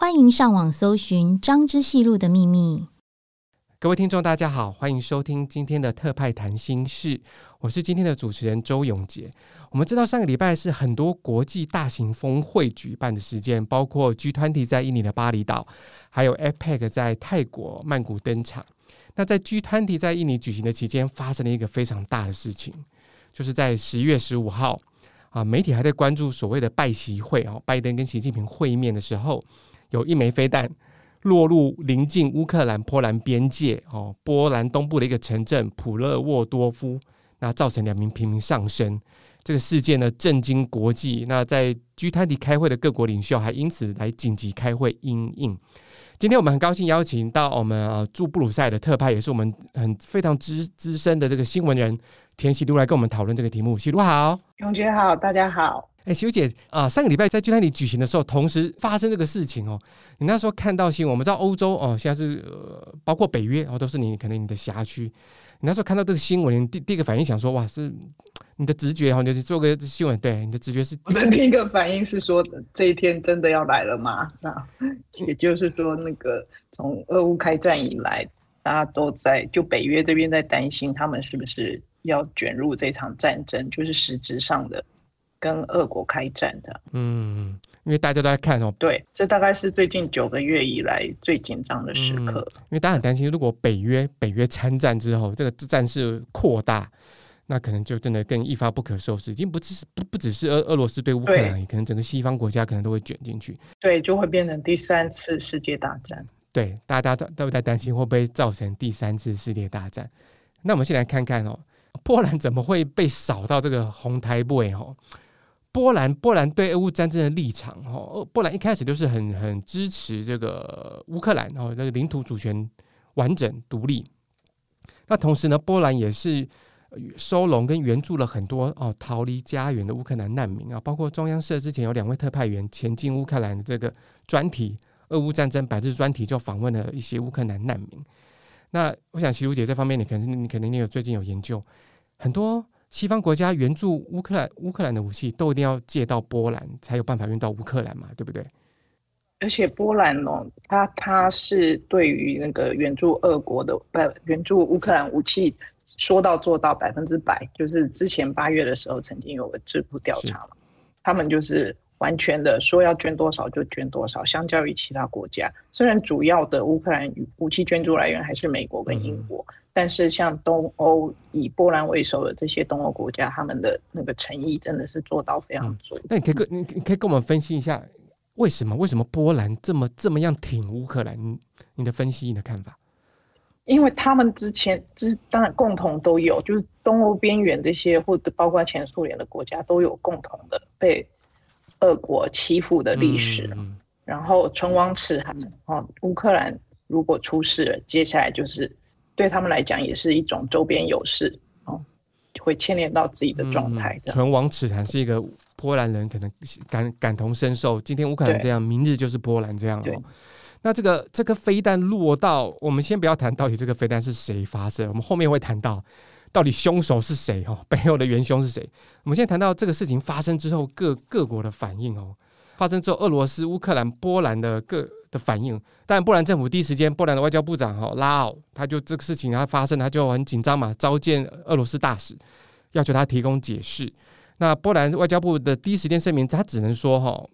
欢迎上网搜寻《张之细路的秘密》。各位听众，大家好，欢迎收听今天的特派谈心事。我是今天的主持人周永杰。我们知道上个礼拜是很多国际大型峰会举办的时间，包括 G20 在印尼的巴厘岛，还有 APEC 在泰国曼谷登场。那在 G20 在印尼举行的期间，发生了一个非常大的事情，就是在十一月十五号啊，媒体还在关注所谓的拜习会啊，拜登跟习近平会面的时候。有一枚飞弹落入临近乌克兰波兰边界哦，波兰东部的一个城镇普勒沃多夫，那造成两名平民丧生。这个事件呢，震惊国际。那在 G20 开会的各国领袖还因此来紧急开会因应。今天我们很高兴邀请到我们呃驻布鲁塞尔的特派，也是我们很非常资资深的这个新闻人田喜都来跟我们讨论这个题目。喜都好，永杰好，大家好。哎，修姐啊、上个礼拜在 G20 举行的时候，同时发生这个事情哦。你那时候看到新闻，我们知道欧洲哦，现在是呃，包括北约哦，都是你可能你的辖区。你那时候看到这个新闻，第第一个反应想说，哇，是你的直觉哈，你就做个新闻，对，你的直觉是。我的第一个反应是说，这一天真的要来了吗？那也就是说，那个从俄乌开战以来，大家都在就北约这边在担心，他们是不是要卷入这场战争，就是实质上的。跟俄国开战的，嗯，因为大家都在看哦，对，这大概是最近九个月以来最紧张的时刻。嗯，因为大家很担心，如果北约北约参战之后，这个战事扩大，那可能就真的更一发不可收拾。已经不只是不不只是俄俄罗斯对乌克兰，也可能整个西方国家可能都会卷进去，对，就会变成第三次世界大战。对，大家都都在担心会不会造成第三次世界大战。那我们先来看看哦，波兰怎么会被扫到这个红台位哦？波兰，波兰对俄乌战争的立场，哈，波兰一开始就是很很支持这个乌克兰，哦，那个领土主权完整独立。那同时呢，波兰也是收容跟援助了很多哦逃离家园的乌克兰难民啊，包括中央社之前有两位特派员前进乌克兰的这个专题俄乌战争百日专题，就访问了一些乌克兰难民。那我想，喜如姐这方面，你可能你可能你有最近有研究很多。西方国家援助乌克兰，乌克兰的武器都一定要借到波兰才有办法运到乌克兰嘛，对不对？而且波兰哦，它它是对于那个援助俄国的，不援助乌克兰武器，说到做到百分之百。就是之前八月的时候，曾经有个智库调查嘛，他们就是完全的说要捐多少就捐多少。相较于其他国家，虽然主要的乌克兰武器捐助来源还是美国跟英国。嗯但是像东欧以波兰为首的这些东欧国家，他们的那个诚意真的是做到非常足。那、嗯、你可以跟你你可以跟我们分析一下，为什么为什么波兰这么这么样挺乌克兰？你你的分析，你的看法？因为他们之前之当然共同都有，就是东欧边缘这些或者包括前苏联的国家都有共同的被俄国欺负的历史。嗯、然后唇亡齿寒啊，乌克兰如果出事了，接下来就是。对他们来讲，也是一种周边优势哦，会牵连到自己的状态。唇亡齿寒是一个波兰人可能感感同身受。今天乌克兰这样，明日就是波兰这样哦。那这个这个飞弹落到，我们先不要谈到底这个飞弹是谁发射，我们后面会谈到到底凶手是谁哦，背后的元凶是谁。我们先谈到这个事情发生之后，各各国的反应哦。发生之后，俄罗斯、乌克兰、波兰的各的反应，但波兰政府第一时间，波兰的外交部长哈拉奥，他就这个事情他发生，他就很紧张嘛，召见俄罗斯大使，要求他提供解释。那波兰外交部的第一时间声明，他只能说哈，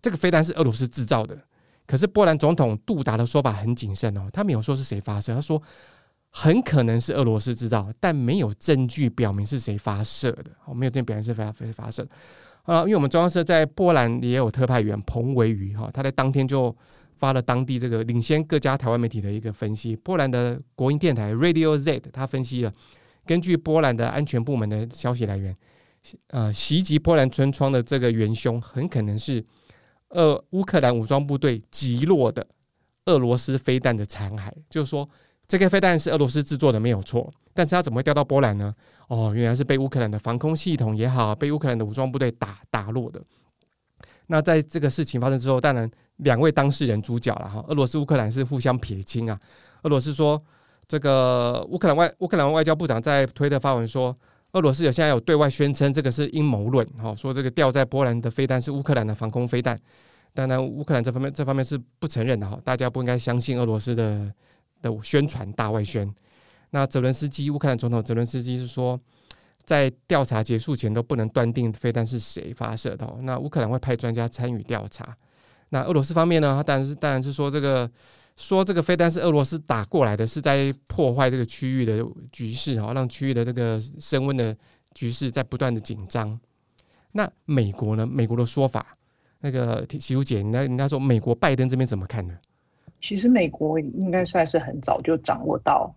这个飞弹是俄罗斯制造的。可是波兰总统杜达的说法很谨慎哦，他没有说是谁发射，他说很可能是俄罗斯制造，但没有证据表明是谁发射的，哦，没有证据表明是谁发发射。啊，因为我们中央社在波兰也有特派员彭维瑜哈，他在当天就发了当地这个领先各家台湾媒体的一个分析。波兰的国营电台 Radio Z，他分析了，根据波兰的安全部门的消息来源，呃，袭击波兰村庄的这个元凶很可能是呃乌克兰武装部队击落的俄罗斯飞弹的残骸，就是说这个飞弹是俄罗斯制作的没有错，但是它怎么会掉到波兰呢？哦，原来是被乌克兰的防空系统也好，被乌克兰的武装部队打打落的。那在这个事情发生之后，当然两位当事人主角了哈，俄罗斯乌克兰是互相撇清啊。俄罗斯说，这个乌克兰外乌克兰外交部长在推特发文说，俄罗斯有现在有对外宣称这个是阴谋论，哈，说这个掉在波兰的飞弹是乌克兰的防空飞弹。当然，乌克兰这方面这方面是不承认的哈，大家不应该相信俄罗斯的的宣传大外宣。那泽伦斯基乌克兰总统泽伦斯基是说。在调查结束前都不能断定飞弹是谁发射的。那乌克兰会派专家参与调查。那俄罗斯方面呢？他当然是当然是说这个说这个飞弹是俄罗斯打过来的，是在破坏这个区域的局势哈，让区域的这个升温的局势在不断的紧张。那美国呢？美国的说法，那个喜如姐，那人家说美国拜登这边怎么看呢？其实美国应该算是很早就掌握到。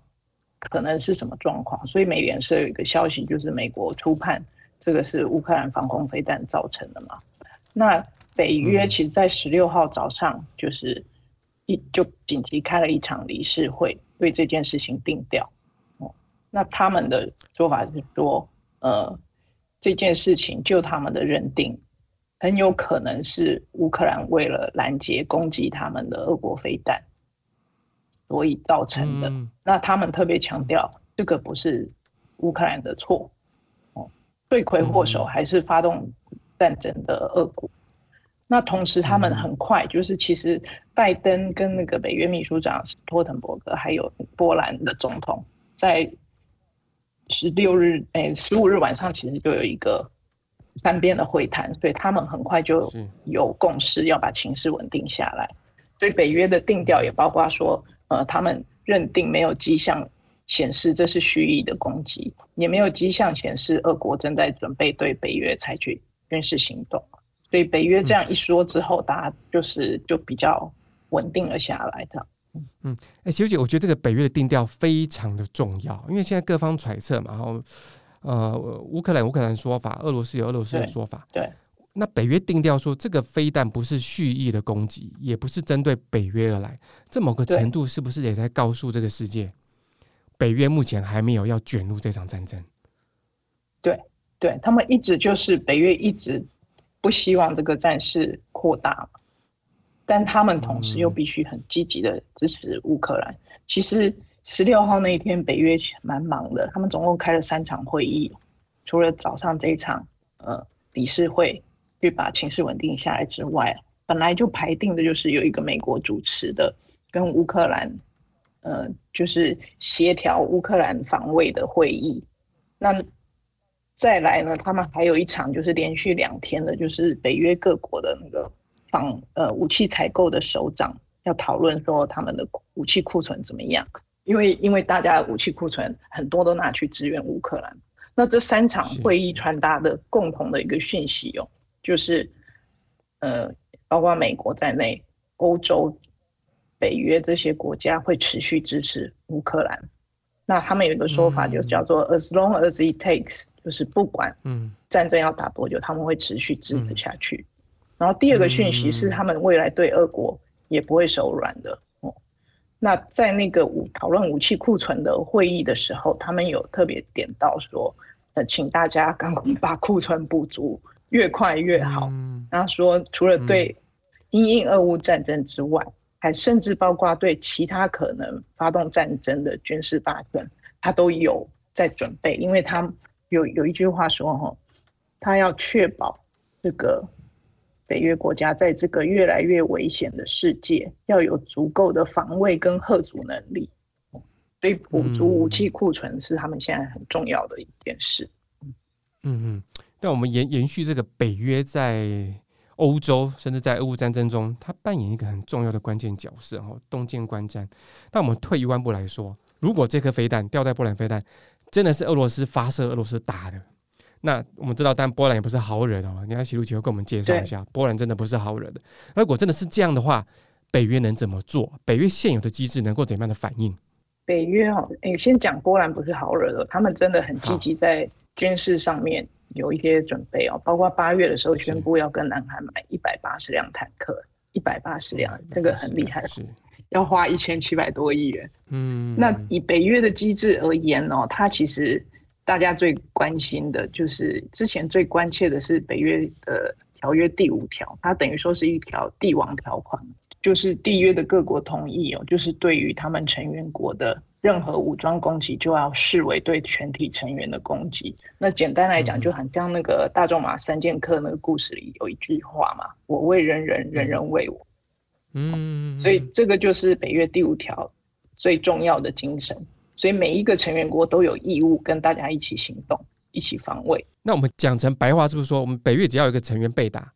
可能是什么状况？所以美联社有一个消息，就是美国初判这个是乌克兰防空飞弹造成的嘛。那北约其实，在十六号早上就是一就紧急开了一场理事会，对这件事情定调。哦，那他们的说法是说，呃，这件事情就他们的认定，很有可能是乌克兰为了拦截攻击他们的俄国飞弹。所以造成的，嗯、那他们特别强调，这个不是乌克兰的错，哦，罪魁祸首还是发动战争的俄国。嗯、那同时，他们很快就是，其实拜登跟那个北约秘书长斯托滕伯格，还有波兰的总统，在十六日，哎，十五日晚上，其实就有一个三边的会谈，所以他们很快就有共识，要把情势稳定下来。所以北约的定调也包括说。呃，他们认定没有迹象显示这是蓄意的攻击，也没有迹象显示俄国正在准备对北约采取军事行动。所以北约这样一说之后，嗯、大家就是就比较稳定了下来的。嗯，哎、欸，小姐，我觉得这个北约的定调非常的重要，因为现在各方揣测嘛，然后呃，乌克兰乌克兰说法，俄罗斯有俄罗斯的说法，对。对那北约定调说，这个飞弹不是蓄意的攻击，也不是针对北约而来。这某个程度是不是也在告诉这个世界，北约目前还没有要卷入这场战争？对，对他们一直就是北约一直不希望这个战事扩大，但他们同时又必须很积极的支持乌克兰。嗯、其实十六号那一天，北约蛮忙的，他们总共开了三场会议，除了早上这一场呃理事会。去把情势稳定下来之外，本来就排定的就是有一个美国主持的跟乌克兰，呃，就是协调乌克兰防卫的会议。那再来呢，他们还有一场就是连续两天的，就是北约各国的那个防呃武器采购的首长要讨论说他们的武器库存怎么样，因为因为大家的武器库存很多都拿去支援乌克兰。那这三场会议传达的共同的一个讯息哦。就是，呃，包括美国在内，欧洲、北约这些国家会持续支持乌克兰。那他们有一个说法，就叫做 “as long as it takes”，就是不管战争要打多久，他们会持续支持下去。然后第二个讯息是，他们未来对俄国也不会手软的。哦，那在那个武讨论武器库存的会议的时候，他们有特别点到说，呃，请大家赶快把库存补足。越快越好。然后说，除了对因应俄乌战争之外，还甚至包括对其他可能发动战争的军事霸权，他都有在准备。因为他有有一句话说：“哈，他要确保这个北约国家在这个越来越危险的世界，要有足够的防卫跟核阻能力。所以，补足武器库存是他们现在很重要的一件事。”嗯嗯。但我们延延续这个北约在欧洲，甚至在俄乌战争中，它扮演一个很重要的关键角色，哈，东见观战。但我们退一万步来说，如果这颗飞弹掉在波兰飞弹，真的是俄罗斯发射、俄罗斯打的，那我们知道，但波兰也不是好惹哦。你看，喜路奇会跟我们介绍一下，波兰真的不是好惹的。如果真的是这样的话，北约能怎么做？北约现有的机制能够怎么样的反应？北约哦，哎，先讲波兰不是好惹的，他们真的很积极在军事上面。有一些准备哦，包括八月的时候宣布要跟南韩买一百八十辆坦克，一百八十辆，这个很厉害，是要花一千七百多亿元。嗯，那以北约的机制而言哦，它其实大家最关心的就是之前最关切的是北约的条约第五条，它等于说是一条帝王条款，就是缔约的各国同意哦，就是对于他们成员国的。任何武装攻击就要视为对全体成员的攻击。那简单来讲，就很像那个大仲马三剑客那个故事里有一句话嘛：“我为人人，人人为我。”嗯，所以这个就是北约第五条最重要的精神。所以每一个成员国都有义务跟大家一起行动，一起防卫。那我们讲成白话，是不是说我们北约只要有一个成员被打，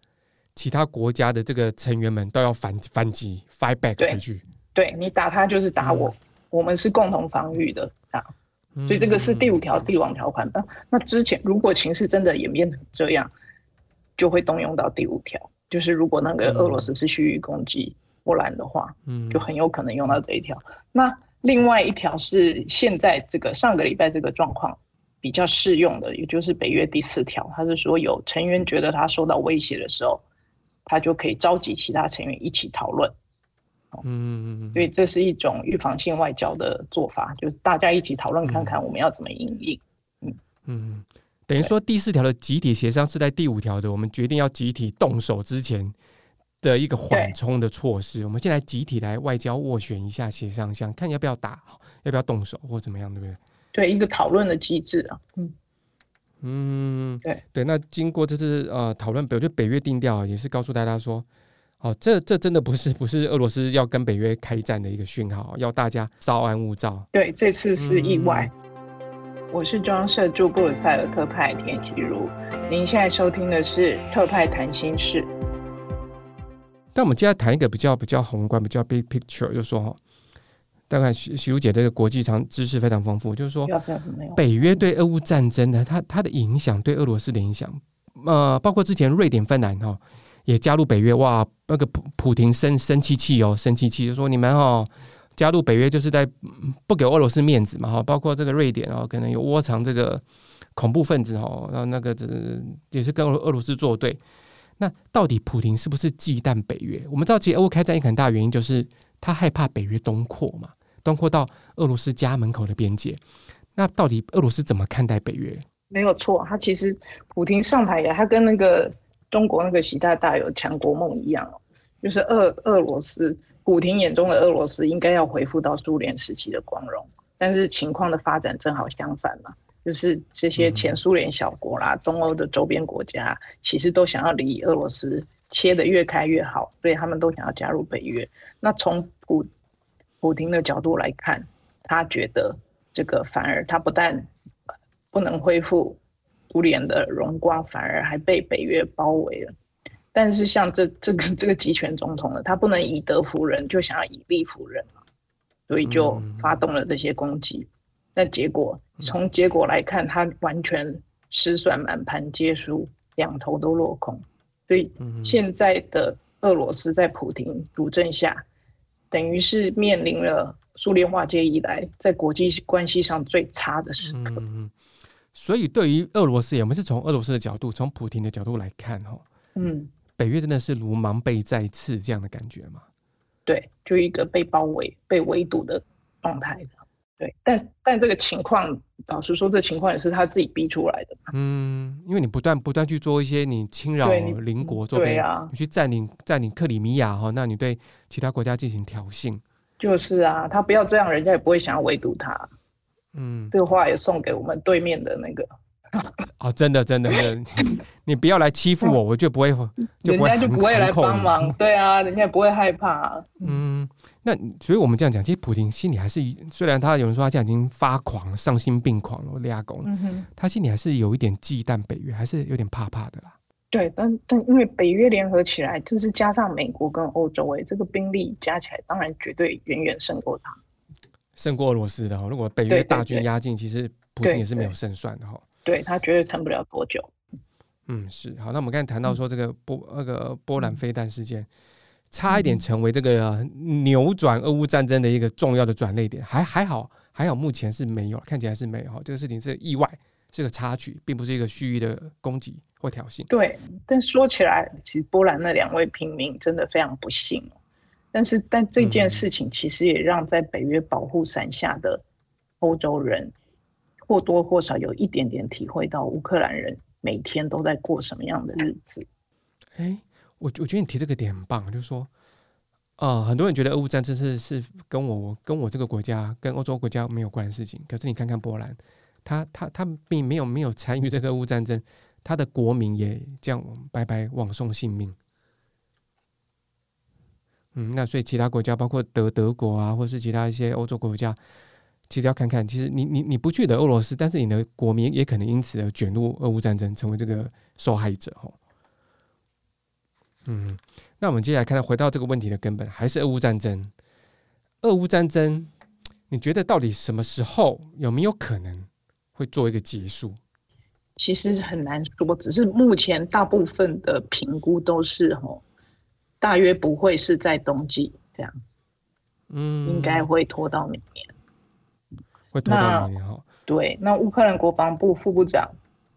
其他国家的这个成员们都要反反击，fight back 回去？对，对你打他就是打我。嗯我们是共同防御的啊，所以这个是第五条帝王条款。那那之前如果情势真的演变成这样，就会动用到第五条，就是如果那个俄罗斯是蓄意攻击波兰的话，嗯，就很有可能用到这一条。那另外一条是现在这个上个礼拜这个状况比较适用的，也就是北约第四条，它是说有成员觉得他受到威胁的时候，他就可以召集其他成员一起讨论。嗯，所以这是一种预防性外交的做法，就是大家一起讨论看看我们要怎么应应。嗯嗯，等于说第四条的集体协商是在第五条的，我们决定要集体动手之前的一个缓冲的措施。我们现在集体来外交斡旋一下，协商一下，看要不要打，要不要动手或怎么样，对不对？对，一个讨论的机制啊。嗯嗯，对对。那经过这次呃讨论，比如就北约定调，也是告诉大家说。哦，这这真的不是 不是俄罗斯要跟北约开战的一个讯号，要大家稍安勿躁。对，这次是意外。嗯、我是中央社驻布鲁塞尔特派田启如，您现在收听的是特派谈心事。但我们接下来谈一个比较比较宏观、比较 big picture，就是说哈，大概徐徐茹姐这个国际上知识非常丰富，就是说北约对俄乌战争的它它的影响，对俄罗斯的影响，呃，包括之前瑞典、芬兰哈。也加入北约哇，那个普普廷生生气气哦，生气气就说你们哦加入北约就是在不给俄罗斯面子嘛哈，包括这个瑞典哦，可能有窝藏这个恐怖分子哦，然后那个这也是跟俄罗斯作对。那到底普亭是不是忌惮北约？我们知道，其实俄乌开战一个很大原因就是他害怕北约东扩嘛，东扩到俄罗斯家门口的边界。那到底俄罗斯怎么看待北约？没有错，他其实普亭上台呀，他跟那个。中国那个习大大有强国梦一样，就是俄俄罗斯，普亭眼中的俄罗斯应该要恢复到苏联时期的光荣，但是情况的发展正好相反嘛，就是这些前苏联小国啦，东欧的周边国家，其实都想要离俄罗斯切得越开越好，所以他们都想要加入北约。那从普普京的角度来看，他觉得这个反而他不但不能恢复。苏联的荣光反而还被北约包围了，但是像这这个这个集权总统呢，他不能以德服人，就想要以力服人，所以就发动了这些攻击。那结果从结果来看，他完全失算，满盘皆输，两头都落空。所以现在的俄罗斯在普京主政下，等于是面临了苏联化解以来在国际关系上最差的时刻。所以，对于俄罗斯，我们是从俄罗斯的角度，从普京的角度来看，哈，嗯，北约真的是如芒被再刺这样的感觉吗？对，就一个被包围、被围堵的状态的。对，但但这个情况，老实说，这情况也是他自己逼出来的。嗯，因为你不断不断去做一些你侵扰邻国作，对啊，你去占领占领克里米亚哈，那你对其他国家进行挑衅，就是啊，他不要这样，人家也不会想要围堵他。嗯，这个话也送给我们对面的那个。哦，真的，真的，真的，你不要来欺负我，我就不会，就人家就不会来帮忙。对啊，人家也不会害怕。嗯，那所以我们这样讲，其实普京心里还是，虽然他有人说他现在已经发狂、丧心病狂了，立亚公，他心里还是有一点忌惮北约，还是有点怕怕的啦。对，但但因为北约联合起来，就是加上美国跟欧洲，哎，这个兵力加起来，当然绝对远远胜过他。胜过俄罗斯的哈，如果北约大军压境，其实普京也是没有胜算的哈。对，他绝对撑不了多久。嗯，是好。那我们刚才谈到说这个波那个波兰飞弹事件，差一点成为这个扭转俄乌战争的一个重要的转捩点，还还好还好，目前是没有，看起来是没有。这个事情是意外，是个插曲，并不是一个蓄意的攻击或挑衅。对，但说起来，其实波兰那两位平民真的非常不幸。但是，但这件事情其实也让在北约保护伞下的欧洲人或多或少有一点点体会到乌克兰人每天都在过什么样的日子。哎，我我觉得你提这个点很棒，就是说，啊、呃，很多人觉得俄乌战争是是跟我跟我这个国家跟欧洲国家没有关的事情，可是你看看波兰，他他他并没有没有参与这个俄乌战争，他的国民也这样白白枉送性命。嗯，那所以其他国家，包括德德国啊，或是其他一些欧洲国家，其实要看看，其实你你你不去的俄罗斯，但是你的国民也可能因此而卷入俄乌战争，成为这个受害者哦。嗯，那我们接下来看到，回到这个问题的根本，还是俄乌战争。俄乌战争，你觉得到底什么时候有没有可能会做一个结束？其实很难说，只是目前大部分的评估都是吼。大约不会是在冬季这样，嗯，应该会拖到明年，会拖到明年哈。对，那乌克兰国防部副部长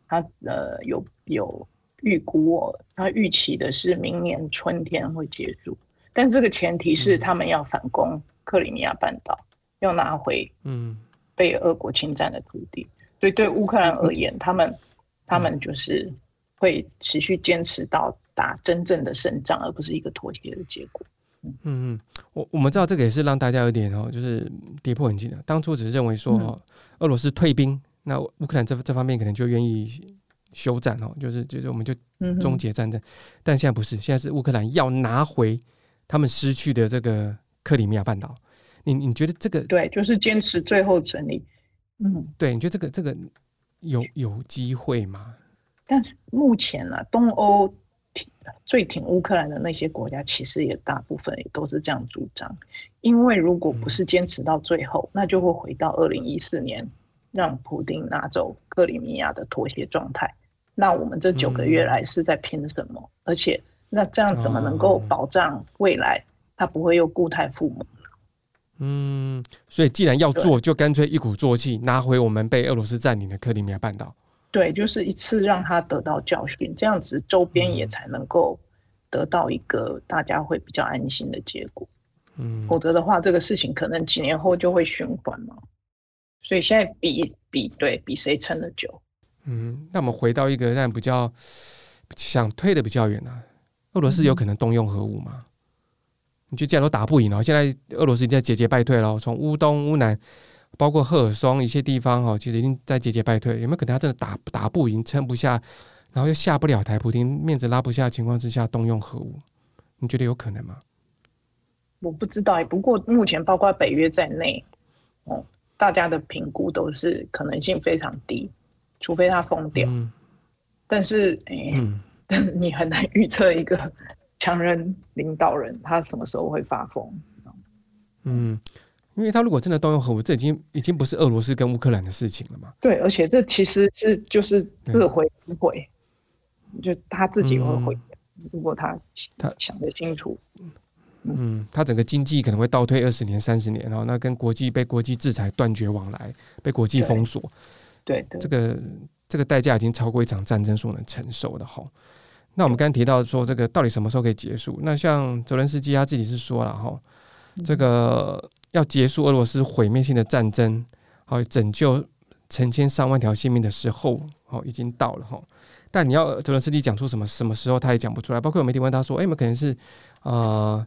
他呃有有预估哦，他预期的是明年春天会结束，但这个前提是他们要反攻克里米亚半岛，嗯、要拿回嗯被俄国侵占的土地。所以对乌克兰而言，他们他们就是会持续坚持到。打真正的胜仗，而不是一个妥协的结果。嗯嗯，我我们知道这个也是让大家有点哦，就是跌破眼镜的。当初只是认为说，俄罗斯退兵，嗯、那乌克兰这这方面可能就愿意休战哦，就是就是我们就终结战争。嗯、但现在不是，现在是乌克兰要拿回他们失去的这个克里米亚半岛。你你觉得这个对，就是坚持最后胜利。嗯，对，你觉得这个这个有有机会吗？但是目前呢、啊，东欧挺。最挺乌克兰的那些国家，其实也大部分也都是这样主张。因为如果不是坚持到最后，那就会回到二零一四年让普丁拿走克里米亚的妥协状态。那我们这九个月来是在拼什么？而且那这样怎么能够保障未来他不会又固态复萌呢？嗯，所以既然要做，就干脆一鼓作气拿回我们被俄罗斯占领的克里米亚半岛。对，就是一次让他得到教训，这样子周边也才能够得到一个大家会比较安心的结果。嗯，否则的话，这个事情可能几年后就会循环嘛。所以现在比比对比谁撑得久。嗯，那我们回到一个但比较想推的比较远啊，俄罗斯有可能动用核武吗？嗯、你觉得既然都打不赢了，现在俄罗斯已经在节节败退了，从乌东乌南。包括赫尔松一些地方哈，其实已经在节节败退。有没有可能他真的打打不赢、撑不下，然后又下不了台，普丁面子拉不下的情况之下动用核武？你觉得有可能吗？我不知道，不过目前包括北约在内，哦，大家的评估都是可能性非常低，除非他疯掉。嗯、但是，你很难预测一个强人领导人他什么时候会发疯。嗯。因为他如果真的动用核武，这已经已经不是俄罗斯跟乌克兰的事情了嘛？对，而且这其实是就是自毁自毁，嗯、就他自己会毁。嗯、如果他他想得清楚，嗯，嗯，他整个经济可能会倒退二十年、三十年，然后那跟国际被国际制裁断绝往来，被国际封锁。对，对，这个这个代价已经超过一场战争所能承受的哈。那我们刚刚提到说，这个到底什么时候可以结束？那像泽伦斯基他自己是说了哈，这个。嗯要结束俄罗斯毁灭性的战争，好拯救成千上万条性命的时候，好已经到了哈。但你要泽伦斯基讲出什么什么时候，他也讲不出来。包括有媒体问他说：“哎，我们可能是呃，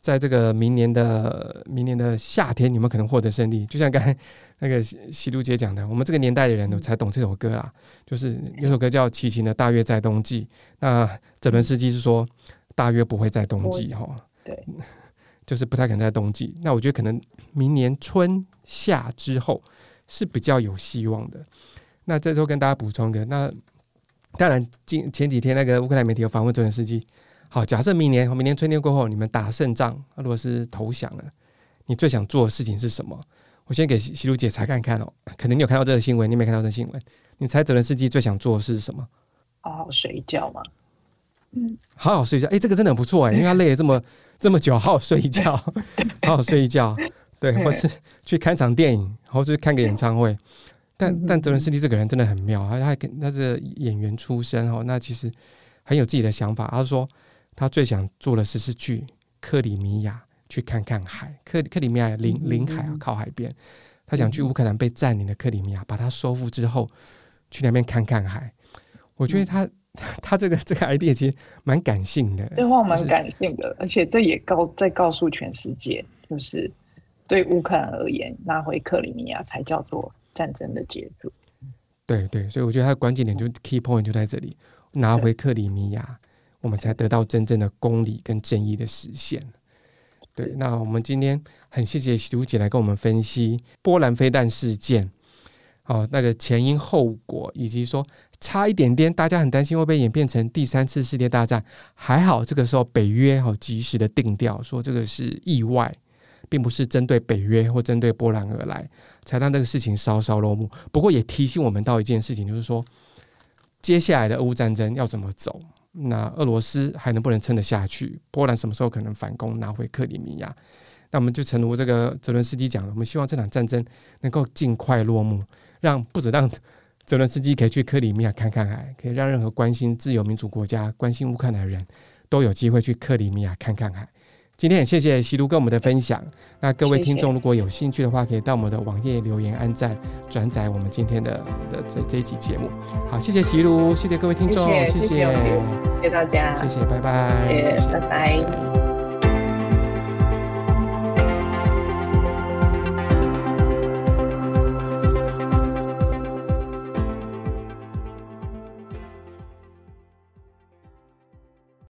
在这个明年的明年的夏天，你们可能获得胜利。”就像刚才 那个希露姐讲的，我们这个年代的人才懂这首歌啦。就是有首歌叫《齐秦的大约在冬季》，那泽伦斯基是说大约不会在冬季哈。对。就是不太可能在冬季，那我觉得可能明年春夏之后是比较有希望的。那这时候跟大家补充一个，那当然今前几天那个乌克兰媒体有访问泽伦斯基，好，假设明年明年春天过后你们打胜仗，俄罗斯投降了，你最想做的事情是什么？我先给西鲁姐猜看看哦，可能你有看到这个新闻，你没看到这个新闻，你猜泽连斯基最想做的是什么？好好睡一觉吗？嗯，好好睡一觉。哎、欸，这个真的很不错哎，因为他累了这么。这么久，好好睡一觉，好好睡一觉，对，或是去看场电影，或是看个演唱会，但但泽伦斯基这个人真的很妙，他他还跟他是演员出身哦，那其实很有自己的想法。他说他最想做的事是去克里米亚去看看海，克克里米亚临临海啊靠海边，他想去乌克兰被占领的克里米亚，把它收复之后去那边看看海。我觉得他。他这个这个 idea 其实蛮感性的，这话蛮感性的，而且这也告在告诉全世界，就是对乌克兰而言，拿回克里米亚才叫做战争的结束。对对，所以我觉得他的关键点就 key point 就在这里，拿回克里米亚，我们才得到真正的公理跟正义的实现。对，那我们今天很谢谢喜如姐来跟我们分析波兰飞弹事件。哦，那个前因后果，以及说差一点点，大家很担心会不会演变成第三次世界大战。还好这个时候北约好及时的定调，说这个是意外，并不是针对北约或针对波兰而来，才让这个事情稍稍落幕。不过也提醒我们到一件事情，就是说接下来的俄乌战争要怎么走？那俄罗斯还能不能撑得下去？波兰什么时候可能反攻拿回克里米亚？那我们就诚如这个泽伦斯基讲的，我们希望这场战争能够尽快落幕。让不止让泽伦斯基可以去克里米亚看看海，可以让任何关心自由民主国家、关心乌克兰的人都有机会去克里米亚看看海。今天也谢谢习如跟我们的分享。那各位听众如果有兴趣的话，可以到我们的网页留言、按赞、转载我们今天的的这这一集节目。好，谢谢习如，谢谢各位听众，谢谢谢谢，谢谢大家，谢谢，拜拜，谢谢，拜拜。